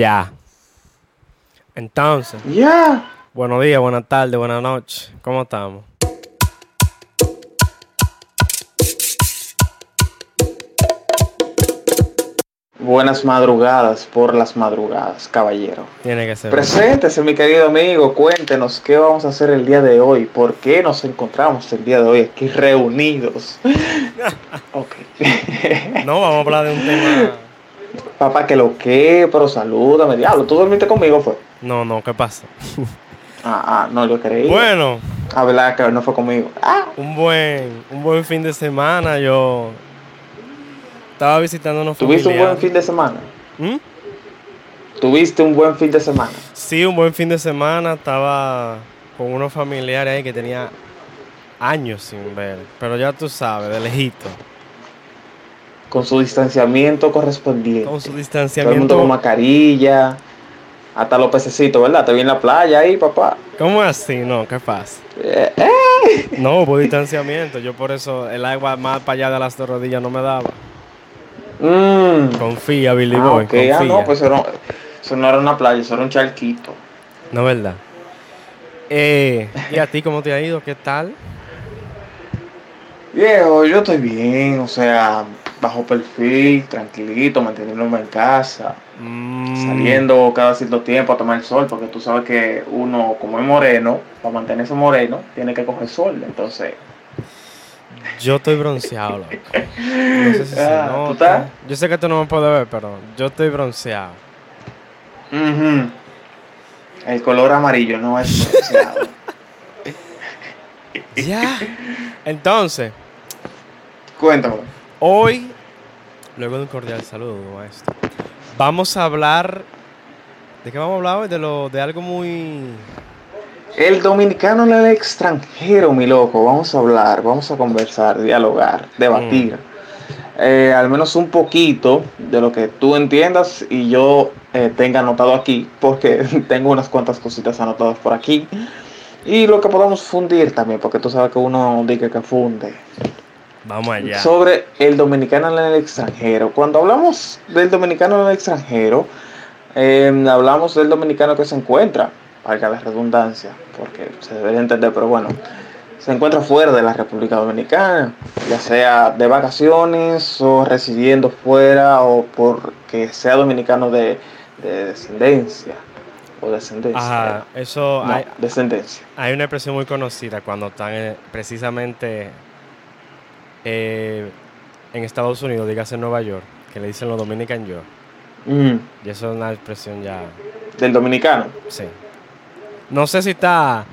Ya. Entonces, Ya. buenos días, buenas tardes, buenas noches. ¿Cómo estamos? Buenas madrugadas por las madrugadas, caballero. Tiene que ser. Preséntese, mi querido amigo. Cuéntenos qué vamos a hacer el día de hoy. ¿Por qué nos encontramos el día de hoy aquí reunidos? ok. No, vamos a hablar de un tema. Papá, que lo que, pero salúdame. Diablo, ¿tú dormiste conmigo? Fue. No, no, ¿qué pasa? Ah, ah, no, yo creí. Bueno, Ah, verdad que no fue conmigo. Ah, un buen, un buen fin de semana. Yo estaba visitando unos ¿tuviste un buen fin de semana? ¿Mm? ¿Tuviste un buen fin de semana? Sí, un buen fin de semana. Estaba con unos familiares ahí que tenía años sin ver. Pero ya tú sabes, de lejito. Con su distanciamiento correspondiente. Con su Todo el mundo distanciamiento. con mascarilla. Hasta los pececitos, ¿verdad? Te vi en la playa ahí, papá. ¿Cómo así? No, ¿qué pasa? Eh, eh. No, hubo distanciamiento. Yo por eso el agua más para allá de las dos rodillas no me daba. Mm. Confía, Billy Ah, Boy. ok. confía. Ah, no, pues eso no, eso no era una playa, eso era un charquito. No, ¿verdad? Eh, ¿Y a ti cómo te ha ido? ¿Qué tal? Viejo, yo estoy bien, o sea, bajo perfil, tranquilito, manteniéndome en casa, Mm, saliendo cada cierto tiempo a tomar el sol, porque tú sabes que uno, como es moreno, para mantenerse moreno, tiene que coger sol, entonces... Yo estoy bronceado, loco. No sé si se Ah, ¿tú estás? Yo sé que tú no me puedes ver, pero yo estoy bronceado. El color amarillo no es bronceado. Ya. Entonces, Cuéntame. hoy, luego de un cordial saludo, maestro, vamos a hablar. ¿De qué vamos a hablar hoy? De, lo, de algo muy. El dominicano en el extranjero, mi loco. Vamos a hablar, vamos a conversar, dialogar, debatir. Eh, al menos un poquito de lo que tú entiendas y yo eh, tenga anotado aquí, porque tengo unas cuantas cositas anotadas por aquí. Y lo que podamos fundir también, porque tú sabes que uno dice que funde. Vamos allá. Sobre el dominicano en el extranjero. Cuando hablamos del dominicano en el extranjero, eh, hablamos del dominicano que se encuentra, valga la redundancia, porque se debe de entender, pero bueno, se encuentra fuera de la República Dominicana, ya sea de vacaciones o residiendo fuera o porque sea dominicano de, de descendencia o descendencia. Ajá, eso No, hay, descendencia. hay una expresión muy conocida cuando están eh, precisamente eh, en Estados Unidos, dígase en Nueva York, que le dicen los Dominican York. Mm, Y eso es una expresión ya, del dominicano. sí. No sé si está,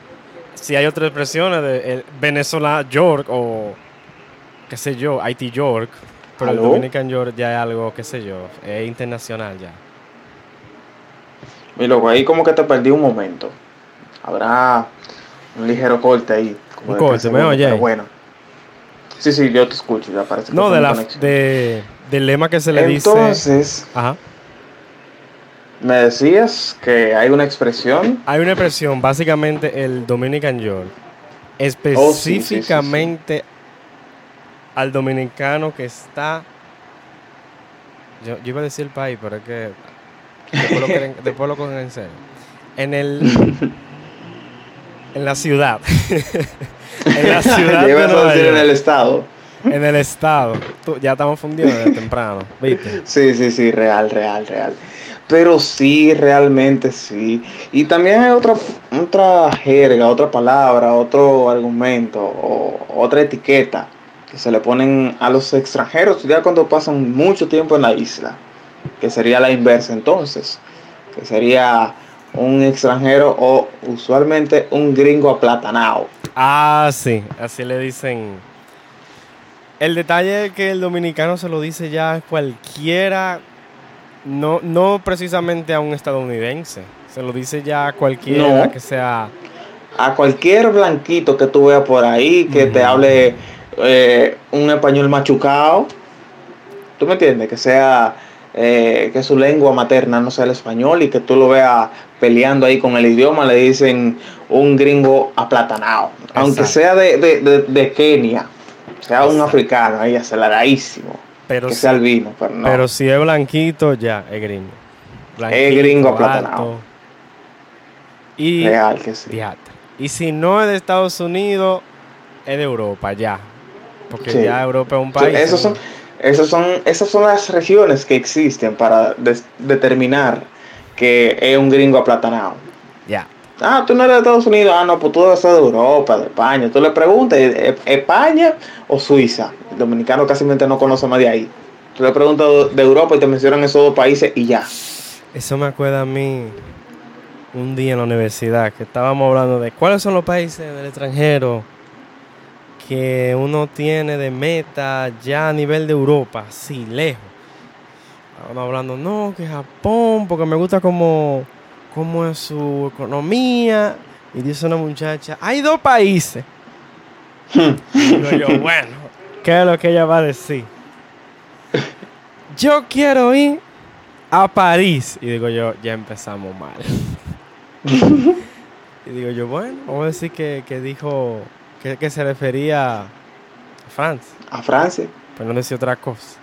si hay otras expresiones de el Venezuela York o qué sé yo, Haití York, pero el ¿Aló? Dominican York ya es algo, qué sé yo, es internacional ya. Mi loco, ahí como que te perdí un momento. Habrá un ligero corte ahí. como Un corte, ¿me oye? pero bueno. Sí, sí, yo te escucho, ya parece No, de la, de, del lema que se le dice... Entonces, Ajá. me decías que hay una expresión. Hay una expresión, básicamente el Dominican York, Oh, sí, sí, sí, sí. específicamente al dominicano que está. Yo, yo iba a decir el país, pero es que después lo, después lo cogen en serio. En el. en la ciudad. en la ciudad de Nueva en el estado. en el estado. Tú- ya estamos fundidos desde temprano, ¿viste? Sí, sí, sí, real, real, real. Pero sí, realmente sí. Y también hay otra, otra jerga, otra palabra, otro argumento o otra etiqueta que se le ponen a los extranjeros ya cuando pasan mucho tiempo en la isla, que sería la inversa entonces, que sería un extranjero o usualmente un gringo aplatanado. Ah, sí, así le dicen. El detalle es que el dominicano se lo dice ya a cualquiera, no, no precisamente a un estadounidense, se lo dice ya a cualquiera No. que sea... a cualquier blanquito que tú veas por ahí que te hable eh, un español machucado, ¿tú me entiendes? Que sea eh, que su lengua materna no sea el español y que tú lo veas peleando ahí con el idioma, le dicen un gringo aplatanado, aunque sea de, de- de- de Kenia, sea un africano ahí aceleradísimo, Pero, que si, sea albino, pero no. pero si es blanquito, ya es gringo. blanquito, gringo alto. aplatanado. Y, Real que sí. diatre. y si no es de Estados Unidos, es de Europa ya. Porque Sí. ya Europa es un país. esos son, esos son, esas son las regiones que existen para des- determinar que es un gringo aplatanado. Ya. Ah, tú no eres de Estados Unidos, ah, no, pues tú debes ser de Europa, de España. Tú le preguntas, ¿es- es ¿España o Suiza? El dominicano casi no conoce más de ahí. Tú le preguntas de Europa y te mencionan esos dos países y ya. Eso me acuerda a mí un día en la universidad que estábamos hablando de cuáles son los países del extranjero que uno tiene de meta ya a nivel de Europa, así lejos. Estábamos hablando, no, que Japón, porque me gusta cómo, cómo es su economía. Y dice una muchacha, hay dos países. Digo yo, bueno, ¿qué es lo que ella va a decir? Yo quiero ir a París. Y digo yo, ya empezamos mal. y digo yo, bueno, vamos a decir que, que dijo que, que se refería a Francia, A Francia. pero no decía otra cosa.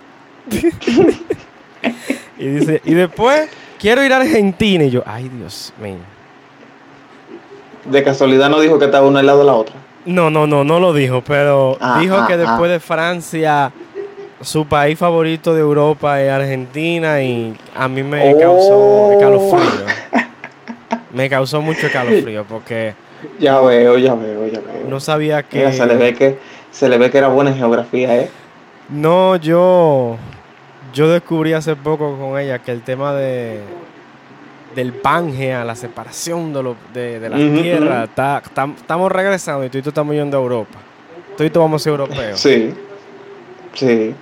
y dice, y después quiero ir a Argentina. Y yo, ay Dios mío. De casualidad no dijo que estaba una al lado de la otra. No, no, no, no lo dijo, pero Ah, dijo ah, que después ah. de Francia, su país favorito de Europa es Argentina y a mí me Oh. causó escalofrío. Me causó mucho escalofrío porque Ya veo, ya veo, ya veo. no sabía que... Mira, se le ve que se le ve que era buena en geografía, ¿eh? No, yo... Yo descubrí hace poco con ella que el tema de del Pangea, la separación de, lo, de, de la Ujú, tierra, ujú. está- tam- estamos regresando y tú y tú estamos yendo a Europa. Tú y tú vamos a ser europeos. Sí. Sí.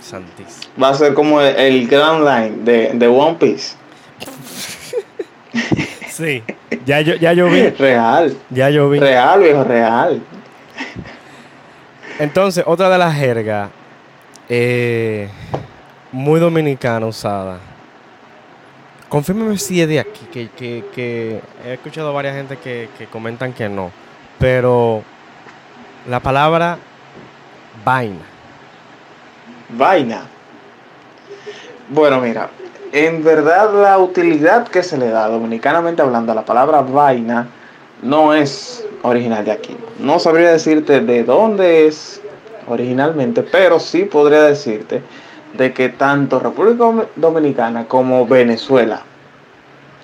Santísimo. Va a ser como el, el Grand Line de, de One Piece. Sí, ya yo, ya yo vi, Real. ya yo vi. Real, viejo, real. Entonces, otra de las jergas eh, muy dominicana usada. Confírmeme si es de aquí, que, que- que he escuchado a varias gente que, que comentan que no. Pero la palabra vaina. Vaina. Bueno, mira, en verdad la utilidad que se le da, dominicanamente hablando, a la palabra vaina no es original de aquí. No sabría decirte de dónde es originalmente, pero sí podría decirte de que tanto República Dom- Dominicana como Venezuela,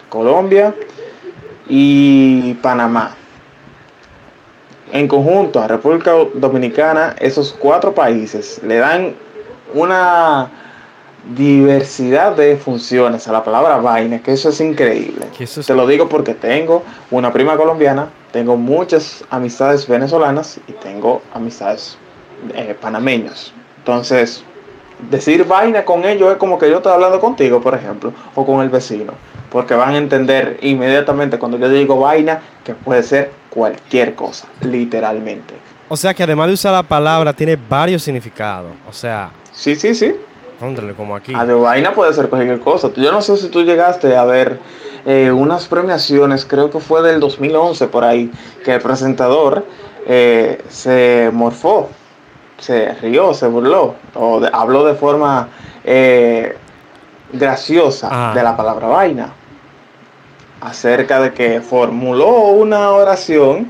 Colombia y Panamá, en conjunto a República Dominicana, esos cuatro países le dan una diversidad de funciones a la palabra vaina, que eso es increíble. Que eso es- Te lo digo porque tengo una prima colombiana, tengo muchas amistades venezolanas y tengo amistades eh, panameñas. Entonces, decir vaina con ellos es como que yo estoy hablando contigo, por ejemplo, o con el vecino, porque van a entender inmediatamente cuando yo digo vaina que puede ser cualquier cosa, literalmente. O sea que además de usar la palabra, tiene varios significados. O sea, Sí, sí, sí. Póndrele como aquí. A de vaina puede ser cualquier cosa. Yo no sé si tú llegaste a ver eh, unas premiaciones, creo que fue del 2011 por ahí, que el presentador eh, se morfó, se rió, se burló, o de- habló de forma eh, graciosa Ah. de la palabra vaina, acerca de que formuló una oración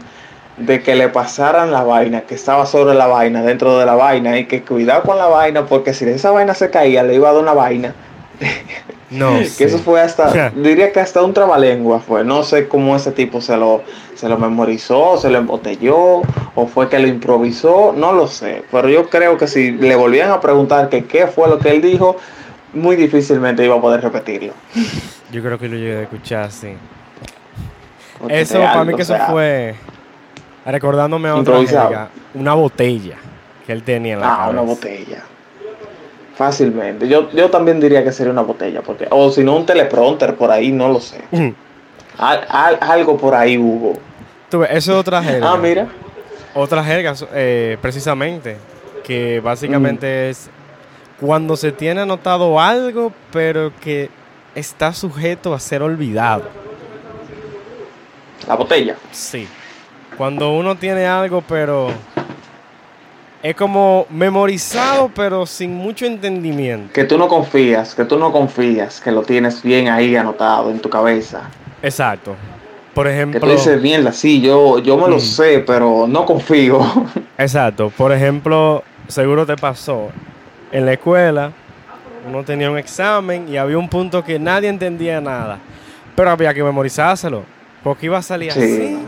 de que le pasaran la vaina, que estaba sobre la vaina, dentro de la vaina, y que cuidado con la vaina, porque si esa vaina se caía, le iba a dar una vaina. No, Que sí. eso fue hasta, diría que hasta un trabalengua fue. No sé cómo ese tipo se lo, se lo memorizó, se lo embotelló, o fue que lo improvisó, no lo sé. Pero yo creo que si le volvían a preguntar que qué fue lo que él dijo, muy difícilmente iba a poder repetirlo. Yo creo que lo llegué a escuchar, sí. Porque Eso, para mí que eso sea, fue, recordándome a otra una botella que él tenía en la Ah, una botella. Fácilmente. Yo, yo también diría que sería una botella, porque o si no un teleprompter por ahí, no lo sé. Al- al- algo por ahí hubo. Tú ves, eso es otra jerga. Ah, mira. Otra jerga, eh, precisamente, que básicamente es cuando se tiene anotado algo, pero que está sujeto a ser olvidado. La botella. Sí. Cuando uno tiene algo, pero es como memorizado, pero sin mucho entendimiento. Que tú no confías, que tú no confías, que lo tienes bien ahí anotado en tu cabeza. Exacto. Por ejemplo. Que tú dices, bien, sí, yo, yo me lo sé, pero no confío. Exacto. Por ejemplo, seguro te pasó. En la escuela, uno tenía un examen y había un punto que nadie entendía nada. Pero había que memorizárselo. Porque iba a salir así.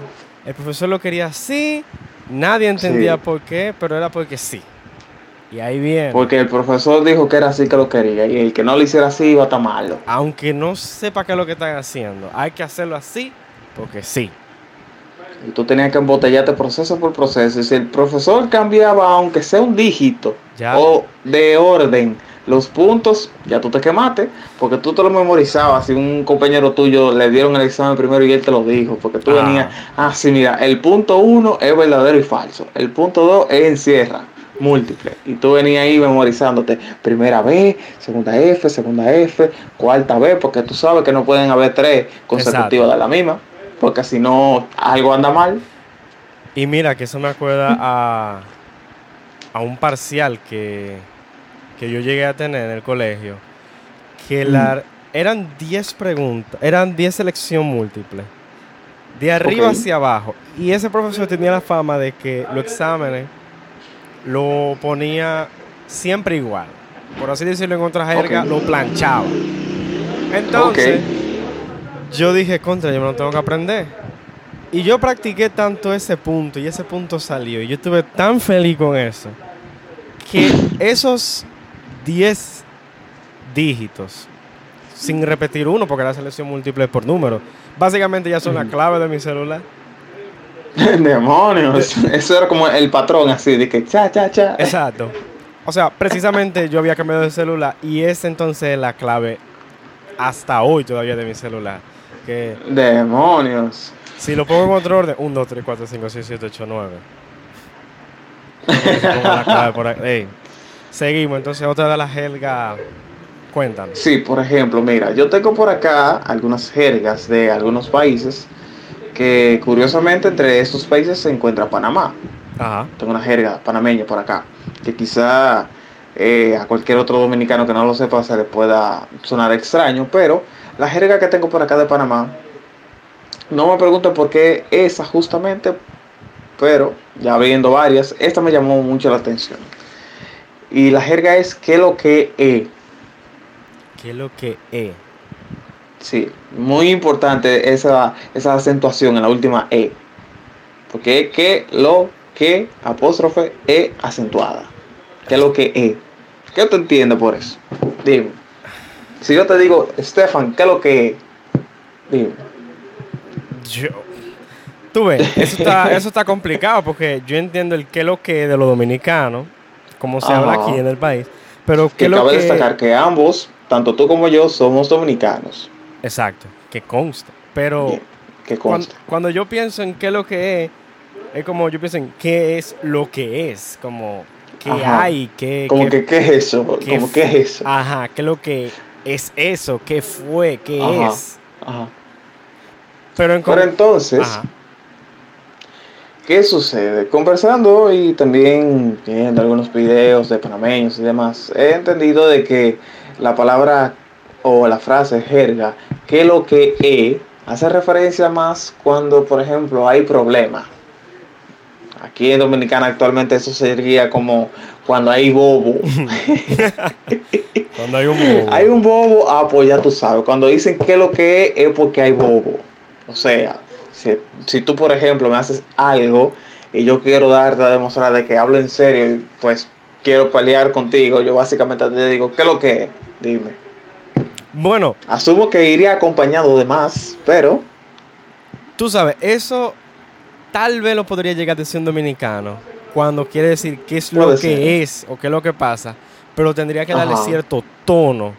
El profesor lo quería así. Nadie entendía por qué, pero era porque sí. Y ahí viene. Porque el profesor dijo que era así que lo quería. Y el que no lo hiciera así iba a estar malo. Aunque no sepa qué es lo que están haciendo, hay que hacerlo así porque sí. Y tú tenías que embotellarte proceso por proceso. Y si el profesor cambiaba, aunque sea un dígito o de orden, los puntos, ya tú te quemaste, porque tú te lo memorizabas. Si un compañero tuyo le dieron el examen primero y él te lo dijo, porque tú venías, ah, sí, mira, el punto uno es verdadero y falso, el punto dos es encierra, múltiple. Y tú venías ahí memorizándote primera B, segunda F, segunda F, cuarta B, porque tú sabes que no pueden haber tres consecutivas de la misma, porque si no, algo anda mal. Y mira, que eso me acuerda a, a un parcial que que yo llegué a tener en el colegio, que la, eran 10 preguntas, eran 10 selección múltiple, de arriba hacia abajo. Y ese profesor tenía la fama de que los exámenes lo ponía siempre igual. Por así decirlo en otra jerga, lo planchaba. Entonces, yo dije, contra, yo me lo tengo que aprender. Y yo practiqué tanto ese punto y ese punto salió. Y yo estuve tan feliz con eso. Que esos 10 dígitos sin repetir uno porque la selección múltiple por número. Básicamente ya son la clave de mi celular. Demonios, eso era como el patrón así de que cha cha cha. Exacto. O sea, precisamente yo había cambiado de celular y es entonces la clave hasta hoy todavía de mi celular. Que Demonios. Si lo pongo en otro orden, 1, 2, 3, 4, 5, 6, 7, 8, 9. la clave por ahí. Seguimos, entonces otra de las jergas, cuéntanos. Sí, por ejemplo, mira, yo tengo por acá algunas jergas de algunos países que curiosamente entre estos países se encuentra Panamá. Ajá. Tengo una jerga panameña por acá, que quizá eh, a cualquier otro dominicano que no lo sepa se le pueda sonar extraño, pero la jerga que tengo por acá de Panamá, no me pregunto por qué esa justamente, pero ya viendo varias, esta me llamó mucho la atención. Y la jerga es ¿qué lo que es? ¿Qué lo que es? Sí, muy importante esa, esa acentuación en la última E. Porque es que lo que apóstrofe E acentuada. ¿Qué lo que es? ¿Qué te entiendes por eso? Dime. Si yo te digo, Stefan, ¿qué lo que es? Dime. Yo. Tú ves, eso está, eso está complicado porque yo entiendo el qué lo que es de los dominicanos como se habla aquí en el país. Pero que cabe destacar que ambos, tanto tú como yo, somos dominicanos. Exacto, que consta. Pero que consta. Cuando, yo pienso en qué es lo que es, es como yo pienso en qué es lo que es, como qué hay, qué... Como que qué es eso, como qué es eso. Ajá, qué es lo que es eso, qué fue, qué es. Ajá. Pero, entonces... ¿Qué sucede? Conversando y también viendo algunos videos de panameños y demás, he entendido de que la palabra o la frase jerga, que lo que es, hace referencia más cuando, por ejemplo, hay problema. Aquí en Dominicana actualmente eso sería como cuando hay bobo. cuando hay un bobo. Hay un bobo, ah, pues ya tú sabes. Cuando dicen que lo que es, es porque hay bobo. O sea, si, tú, por ejemplo, me haces algo y yo quiero darte a demostrar de que hablo en serio, pues quiero pelear contigo, yo básicamente te digo, ¿qué es lo que es? Dime. Bueno. Asumo que iría acompañado de más, pero... Tú sabes, eso tal vez lo podría llegar a decir un dominicano cuando quiere decir qué es lo que es o qué es lo que pasa, pero tendría que darle cierto tono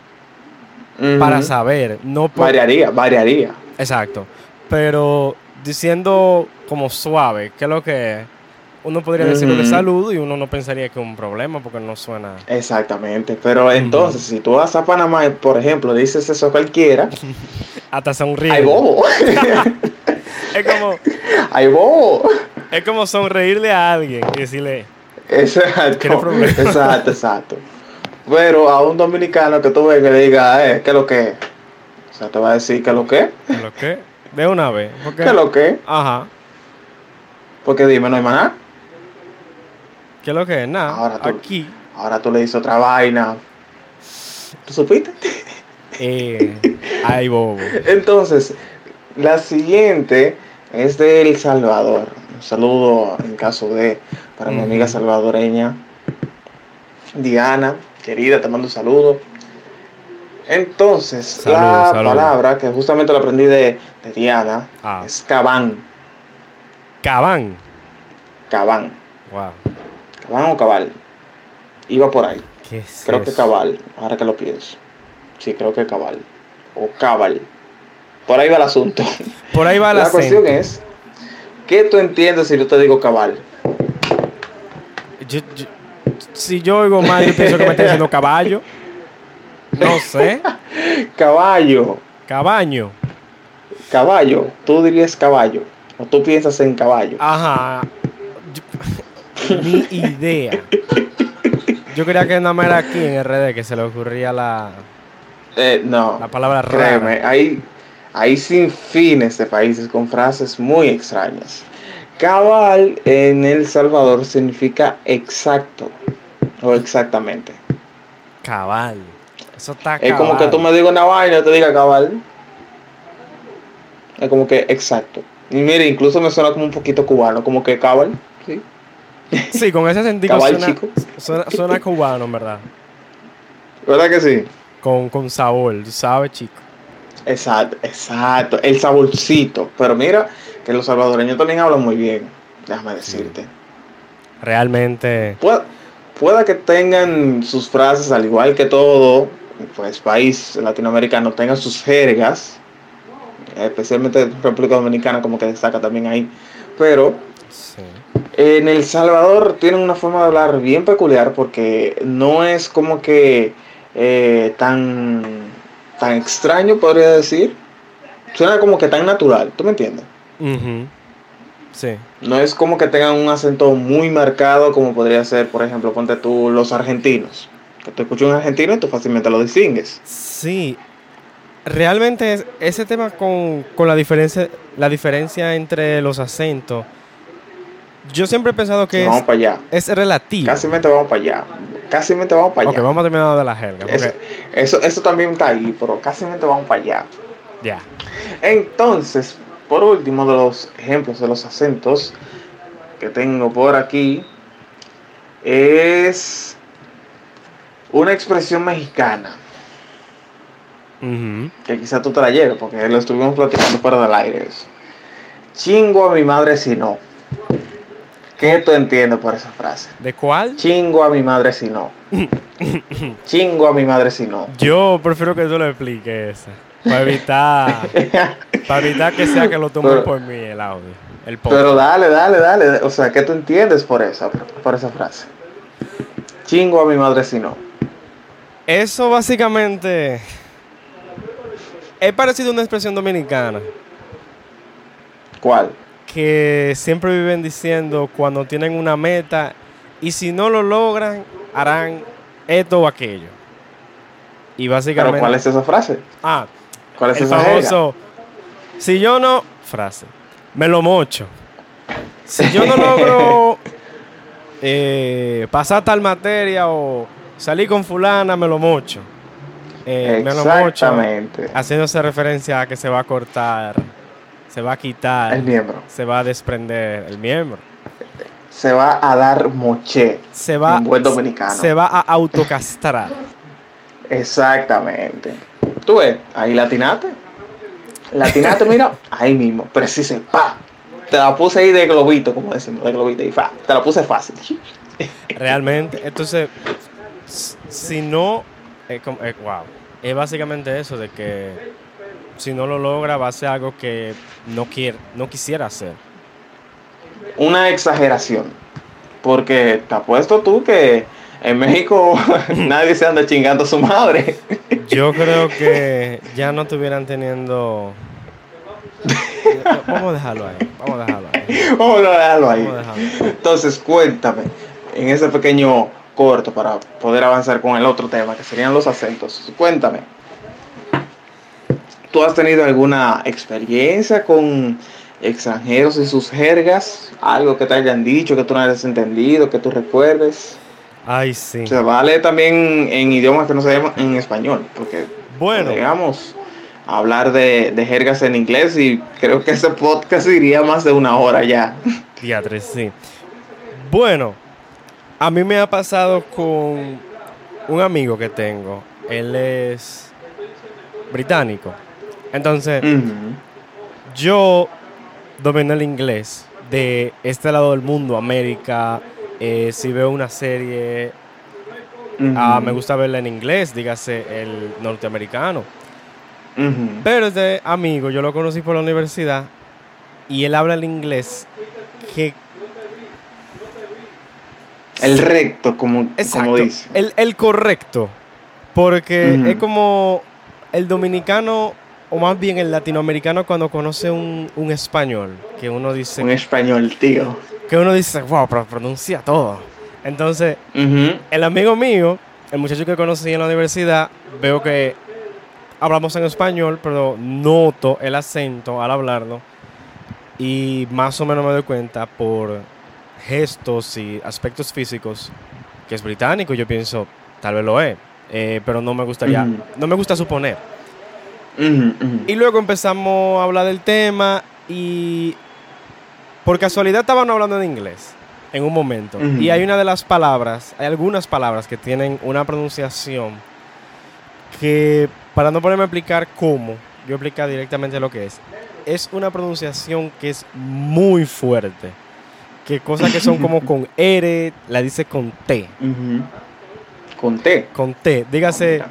para saber. No Variaría, variaría. Exacto. Pero diciendo como suave, ¿qué es lo que es? Uno podría decirlo de salud y uno no pensaría que es un problema porque no suena. Exactamente, pero entonces, si tú vas a Panamá, por ejemplo, dices eso a cualquiera, hasta sonríe. ¡Ay, bobo! es como. ¡Ay, bobo! Es como sonreírle a alguien y decirle. Exacto. Exacto, exacto. Pero a un dominicano que tú ves que le diga, eh, ¿qué es lo que es? O sea, te va a decir, ¿qué es lo que es? ¿Qué lo que? De una vez. Porque, ¿Qué es lo que? Ajá. Porque dime, no hay maná. ¿Qué es lo que es? Nada. Ahora tú- Aquí. Ahora tú le dices otra vaina. ¿Tú supiste? Eh, ay, bobo. Entonces, la siguiente es de El Salvador. Un saludo en caso de para mi amiga salvadoreña Diana, querida, te mando un saludo. Entonces, la palabra que justamente la aprendí de, de Diana Ah. es cabán. Cabán. Cabán. Wow. Cabán o cabal. Iba por ahí. ¿Qué es Creo que cabal, ahora que lo pienso. Sí, creo que cabal. O cabal. Por ahí va el asunto. Por ahí va el La acento. cuestión es, ¿qué tú entiendes si yo te digo cabal? Yo- yo- si yo oigo mal, yo pienso que me está diciendo caballo. No sé. Caballo, Cabaño. caballo, tú dirías caballo, o tú piensas en caballo. Ajá. Ni idea. Yo creía que nada más era aquí en RD que se le ocurría la, Eh, no, la palabra créeme, rara. hay, hay sin fines de países con frases muy extrañas. Cabal en El Salvador significa exacto o exactamente. Cabal. Eso está Es como que tú me digas una vaina y te diga cabal. Es como que exacto. Y mire, incluso me suena como un poquito cubano, como que cabal. Sí. Sí, con ese sentido Cabal, suena, chico. suena, suena cubano, en verdad. ¿Verdad que sí? Con, con sabor, sabes, chico. Exacto, exacto. El saborcito. Pero mira, que los salvadoreños también hablan muy bien. Déjame decirte. Realmente. Puede, pueda que tengan sus frases, al igual que todo, pues país latinoamericano tengan sus jergas. Especialmente República Dominicana como que destaca también ahí. Pero Sí. En El Salvador tienen una forma de hablar bien peculiar porque no es como que eh, tan, tan extraño, podría decir. Suena como que tan natural, ¿tú me entiendes? Ujú. Sí. No es como que tengan un acento muy marcado como podría ser, por ejemplo, ponte tú los argentinos. Que tú escuchas un argentino y tú fácilmente lo distingues. Sí. Realmente es- ese tema con, con la diferencia la diferencia entre los acentos. Yo siempre he pensado que vamos es, para allá. es relativo. Casi vamos para allá. Casi vamos para Ok, allá. vamos a terminar de la jerga. porque- Eso, eso, eso también está ahí, pero casi vamos para allá. Ya. Entonces, por último, de los ejemplos de los acentos que tengo por aquí, es una expresión mexicana, que quizá tú te la lleves, porque lo estuvimos platicando fuera del aire. eso. Chingo a mi madre si no. ¿Qué tú entiendes por esa frase? ¿De cuál? Chingo a mi madre si no. Chingo a mi madre si no. Yo prefiero que tú lo expliques. Para evitar, para evitar que sea que lo tomen por mí el audio. El. Pero dale, dale, dale. O sea, ¿qué tú entiendes por esa, por esa frase? Chingo a mi madre si no. Eso básicamente es parecido a una expresión dominicana ¿Cuál? que siempre viven diciendo cuando tienen una meta y si no lo logran harán esto o aquello. Y básicamente ¿Pero cuál es esa frase? ah, ¿Cuál es el esa jerga? famoso si yo no frase me lo mocho. Si yo no logro eh, pasar tal materia o salir con fulana me lo mocho. Eh, me lo mocho haciéndose referencia a que se va a cortar, se va a quitar, El miembro. se va a desprender el miembro. Se va a dar moche. Se va, En buen dominicano. se va a autocastrar. Exactamente. Tú ves, ahí latinate. Latinate, mira, ahí mismo. Preciso, pa. Te la puse ahí de globito, como decimos, de globito y fa. Te la puse fácil. Realmente, entonces, si no, eh, como- wow, es básicamente eso de que si no lo logra va a ser algo que no quiere, no quisiera hacer. Una exageración. Porque te apuesto tú que en México nadie se anda chingando a su madre. Yo creo que ya no estuvieran teniendo. Vamos a dejarlo ahí. Vamos a dejarlo ahí. Vamos a dejarlo ahí. Vamos a dejarlo ahí. Entonces, cuéntame, en ese pequeño corto para poder avanzar con el otro tema, que serían los acentos. Cuéntame, ¿tú has tenido alguna experiencia con extranjeros y sus jergas? Algo que te hayan dicho, que tú no hayas entendido, que tú recuerdes. Ay, sí. Se vale también en idiomas que no se llaman en español, porque Bueno, digamos hablar de, de jergas en inglés y creo que ese podcast iría más de una hora ya. diatres, sí. Bueno, a mí me ha pasado con un amigo que tengo. Él es británico. Entonces, yo domino el inglés de este lado del mundo, América. eh, si veo una serie, ah, me gusta verla en inglés, dígase el norteamericano. Pero este amigo, yo lo conocí por la universidad y él habla el inglés que El recto, como, como dice. El, el correcto. Porque es como el dominicano, o más bien el latinoamericano, cuando conoce un, un español, que uno dice, Un español, tío. que uno dice, wow, pero pronuncia todo. Entonces, el amigo mío, el muchacho que conocí en la universidad, veo que hablamos en español, pero noto el acento al hablarlo. Y más o menos me doy cuenta por gestos y aspectos físicos que es británico. Yo pienso, tal vez lo es, eh, pero no me gustaría, no me gusta suponer. Y luego empezamos a hablar del tema y por casualidad estaban hablando de inglés en un momento. Y hay una de las palabras, hay algunas palabras que tienen una pronunciación que, para no ponerme a explicar cómo, yo explicar directamente lo que es. Es una pronunciación que es muy fuerte. Que cosas que son como con R, la dice con T. Con T. Con T. Dígase, Mira.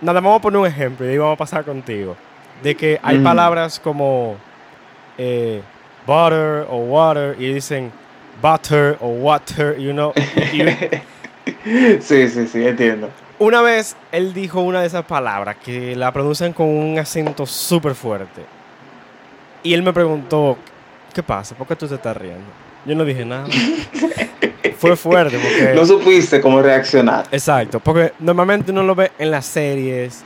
Nada, vamos a poner un ejemplo y ahí vamos a pasar contigo. De que hay Mm. palabras como eh, butter o water y dicen butter o water, you know. Sí, sí, sí, entiendo. una vez él dijo una de esas palabras que la pronuncian con un acento súper fuerte. Y él me preguntó, ¿qué pasa? ¿Por qué tú te estás riendo? Yo no dije nada. Fue fuerte porque... No supiste cómo reaccionar. Exacto, porque normalmente uno lo ve en las series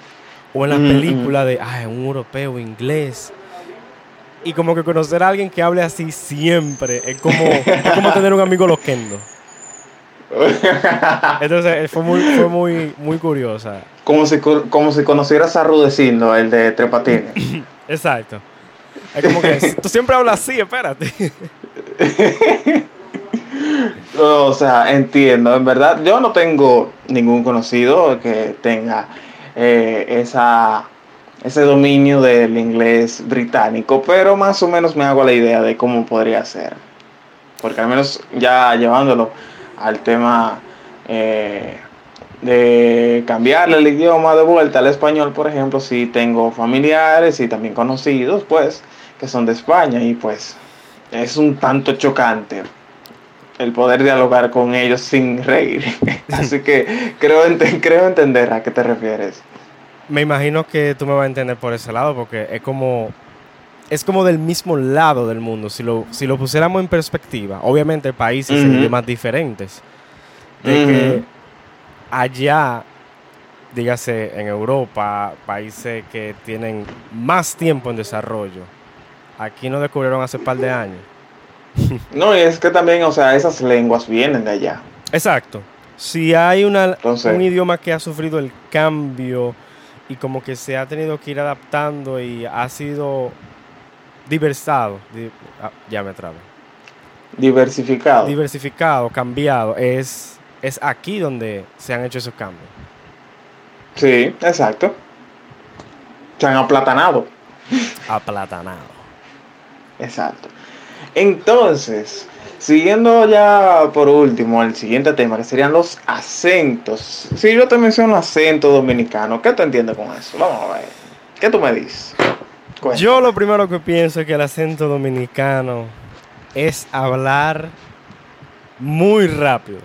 o en las Mm, películas de, ay, un europeo inglés. Y como que conocer a alguien que hable así siempre es como, es como tener un amigo loquendo. Entonces eh, fue muy, fue muy, muy curiosa. como, si, co- como si conocieras a Rudecindo, el de Trepatines. Exacto. Es como que tú siempre hablas así, espérate. o sea, entiendo. En verdad, yo no tengo ningún conocido que tenga eh, esa, ese dominio del inglés británico, pero más o menos me hago la idea de cómo podría ser. Porque al menos ya llevándolo al tema eh, de cambiarle el idioma de vuelta al español, por ejemplo, sí tengo familiares y también conocidos, pues, que son de España y pues es un tanto chocante el poder dialogar con ellos sin reír. Así que creo, creo entender a qué te refieres. Me imagino que tú me vas a entender por ese lado, porque es como. Es como del mismo lado del mundo. Si lo, si lo pusiéramos en perspectiva, obviamente países y Ujú. idiomas diferentes. De que allá, dígase en Europa, países que tienen más tiempo en desarrollo, aquí no descubrieron hace par de años. No, y es que también, o sea, esas lenguas vienen de allá. Exacto. Si hay una, Entonces- un idioma que ha sufrido el cambio y como que se ha tenido que ir adaptando y ha sido diversado, di- ah, ya me trabo, Diversificado. diversificado, cambiado, es, es aquí donde se han hecho esos cambios. sí, exacto. Se han aplatanado. Aplatanado. Exacto. Entonces, siguiendo ya por último el siguiente tema, que serían los acentos. Si yo te menciono acento dominicano, ¿qué tú entiendes con eso? Vamos a ver. ¿Qué tú me dices? Cuéntame. Yo lo primero que pienso es que el acento dominicano es hablar muy rápido.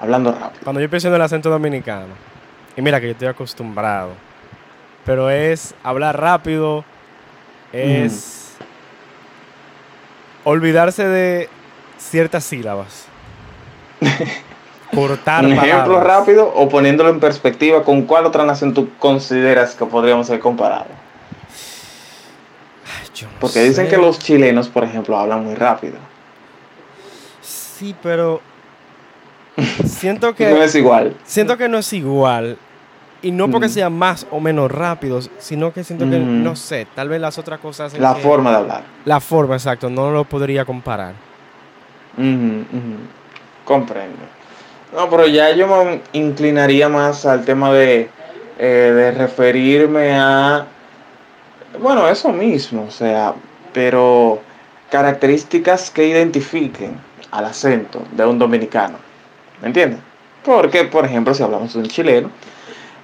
Hablando rápido. Cuando yo pienso en el acento dominicano, y mira que yo estoy acostumbrado, pero es hablar rápido, es olvidarse de ciertas sílabas. Cortar Un ejemplo palabras. rápido o poniéndolo en perspectiva, ¿con cuál otra nación tú consideras que podríamos ser comparados? No Porque dicen que los chilenos, por ejemplo, hablan muy rápido. Sí, pero. Siento No que. es igual. Siento que no es igual. Y no porque Mm. sean más o menos rápidos, sino que siento que, Ujú. no sé, tal vez las otras cosas. La forma de hablar. La forma, exacto, no lo podría comparar. Ujú. Comprendo. No, pero ya yo me inclinaría más al tema de, eh, de referirme a, bueno, eso mismo, o sea, pero características que identifiquen al acento de un dominicano. ¿Me entiendes? Porque, por ejemplo, si hablamos de un chileno,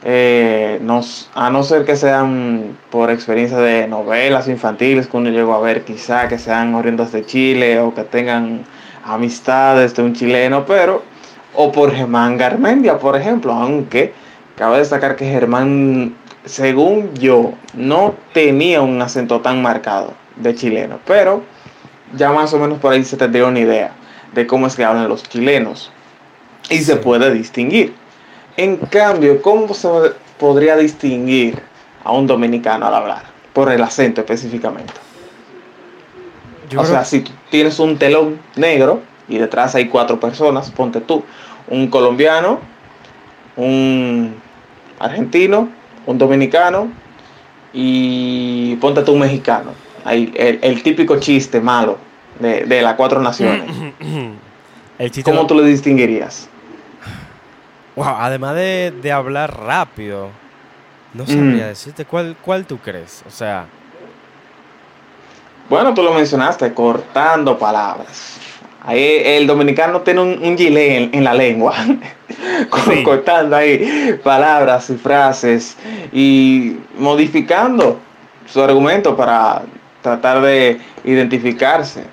eh, nos, a no ser que sean por experiencia de novelas infantiles que uno llegó a ver, quizá que sean oriundos de Chile o que tengan amistades de un chileno, pero, o por Germán Garmendia, por ejemplo, aunque cabe destacar que Germán, según yo, no tenía un acento tan marcado de chileno, pero ya más o menos por ahí se tendría una idea de cómo es que hablan los chilenos y se puede distinguir. En cambio, ¿cómo se podría distinguir a un dominicano al hablar? Por el acento específicamente. Yo o creo- sea, si tú tienes un telón negro y detrás hay cuatro personas, ponte tú, un colombiano, un argentino, un dominicano y ponte tú un mexicano. Ahí, el, el típico chiste malo de, de las cuatro naciones. el chiste ¿Cómo tú lo distinguirías? Wow, además de, de hablar rápido, no sabría Mm. decirte cuál, cuál tú crees. O sea, Bueno, tú lo mencionaste, cortando palabras. Ahí el dominicano tiene un, un gilet en, en la lengua, Sí. cortando ahí palabras y frases y modificando su argumento para tratar de identificarse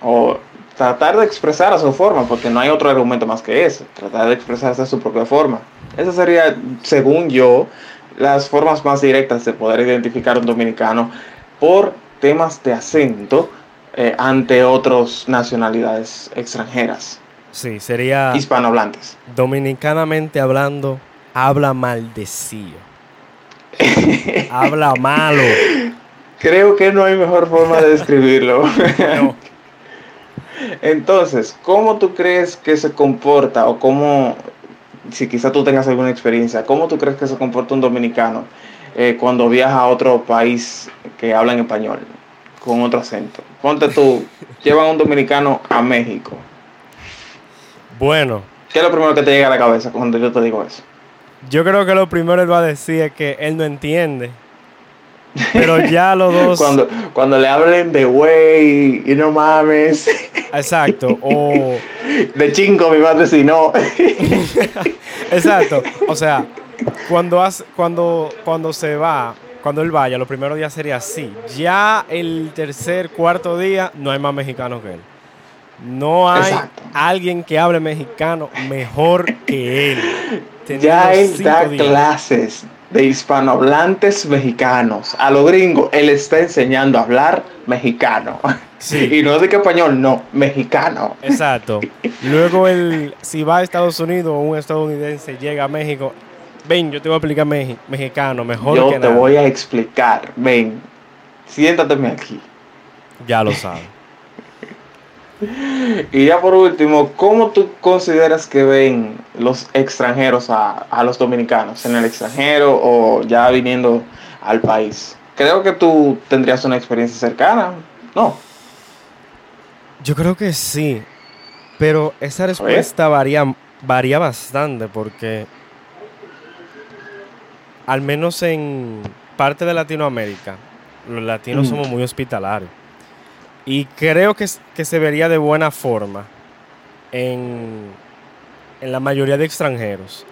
o tratar de expresar a su forma, porque no hay otro argumento más que ese, tratar de expresarse a su propia forma. Esa sería, según yo, las formas más directas de poder identificar a un dominicano por temas de acento eh, ante otras nacionalidades extranjeras, sí, sería hispanohablantes. dominicanamente hablando, habla maldecido. habla malo. Creo que no hay mejor forma de describirlo. No. Entonces, ¿cómo tú crees que se comporta o cómo, si quizá tú tengas alguna experiencia, cómo tú crees que se comporta un dominicano eh, cuando viaja a otro país que habla en español, con otro acento? Ponte tú, llevan un dominicano a México. Bueno, ¿Qué es lo primero que te llega a la cabeza cuando yo te digo eso? yo creo que lo primero él va a decir es que él no entiende. Pero ya los dos. Cuando, cuando le hablen de güey y no mames, Exacto. O. de chingo mi madre si no. Exacto. O sea, cuando, hace- cuando, cuando se va, cuando él vaya, los primeros días sería así. Ya el tercer, cuarto día, no hay más mexicanos que él. No hay Exacto. alguien que hable mexicano mejor que él. Ya él da días. clases de hispanohablantes mexicanos. A los gringos, él está enseñando a hablar mexicano. Sí. Y no de que español, no, mexicano. Exacto. Luego él, si va a Estados Unidos o un estadounidense llega a México, ven, yo te voy a explicar mexicano mejor Yo que te nada. voy a explicar. Ven, siéntateme aquí. Ya lo sabes. Y ya por último, ¿cómo tú consideras que ven los extranjeros a, a los dominicanos en el extranjero o ya viniendo al país? Creo que tú tendrías una experiencia cercana, ¿no? Yo creo que sí, pero esa respuesta varía, varía bastante porque al menos en parte de Latinoamérica, los latinos Mm. somos muy hospitalarios. Y creo que, que se vería de buena forma en, en la mayoría de extranjeros.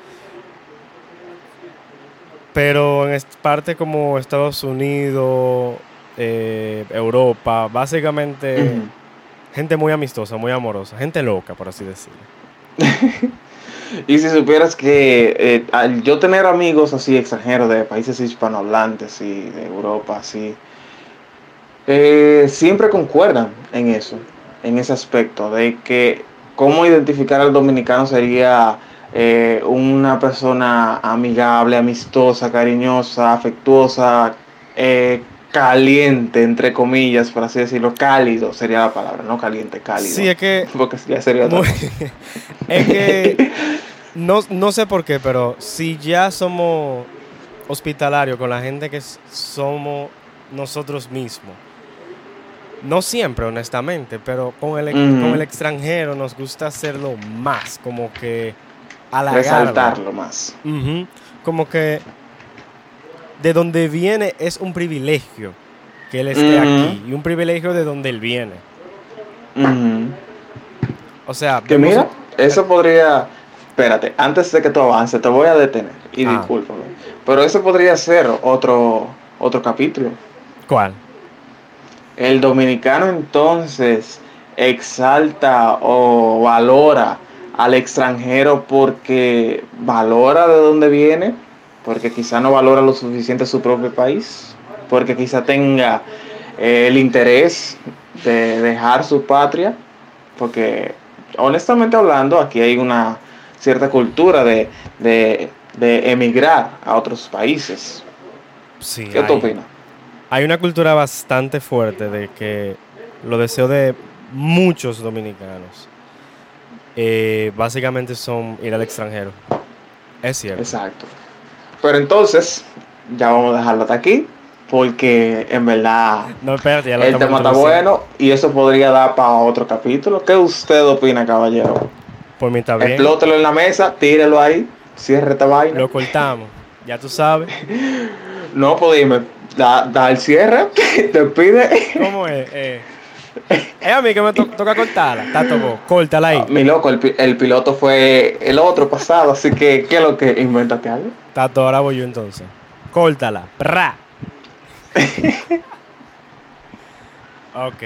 Pero en parte como Estados Unidos, eh, Europa, básicamente... Gente muy amistosa, muy amorosa, gente loca, por así decirlo. Y si supieras que eh, al yo tener amigos así extranjeros de países hispanohablantes y de Europa así, eh, siempre concuerdan en eso, en ese aspecto, de que cómo identificar al dominicano sería eh, una persona amigable, amistosa, cariñosa, afectuosa, eh, caliente, entre comillas, por así decirlo, cálido sería la palabra, no caliente, cálido. Sí, es que. Porque ya sería otra muy- cosa. es que. No, no sé por qué, pero si ya somos hospitalarios con la gente que somos nosotros mismos. No siempre, honestamente, pero con el, con el extranjero nos gusta hacerlo más, como que halagarlo. Resaltarlo más. Como que de donde viene es un privilegio que él esté aquí y un privilegio de donde él viene. O sea, Que mira, eso podría. Espérate, antes de que tú avances, te voy a detener y Ah. discúlpame. Pero eso podría ser otro, otro capítulo. ¿Cuál? El dominicano entonces exalta o valora al extranjero porque valora de dónde viene, porque quizá no valora lo suficiente su propio país, porque quizá tenga eh, el interés de dejar su patria, porque honestamente hablando aquí hay una cierta cultura de, de, de emigrar a otros países. Sí. ¿Qué hay- opinas? Hay una cultura bastante fuerte de que lo deseo de muchos dominicanos eh, básicamente son ir al extranjero. Es cierto. Exacto. Pero entonces, ya vamos a dejarlo hasta aquí, porque en verdad No, espérate, ya lo el tema está bueno y eso podría dar para otro capítulo. ¿Qué usted opina, caballero? Por mí está bien. Explótelo en la mesa, tírelo ahí, cierre esta vaina. Lo cortamos. Ya tú sabes. No, pues dime, da, da el cierre, te pide. ¿Cómo es? Eh, es a mí que me to- toca cortarla. Tato, córtala ahí. Mi loco, el, pi- el piloto fue el otro pasado, así que, ¿qué es lo que inventate algo? Tato, ahora voy yo entonces. Córtala. ¡Pra! ok.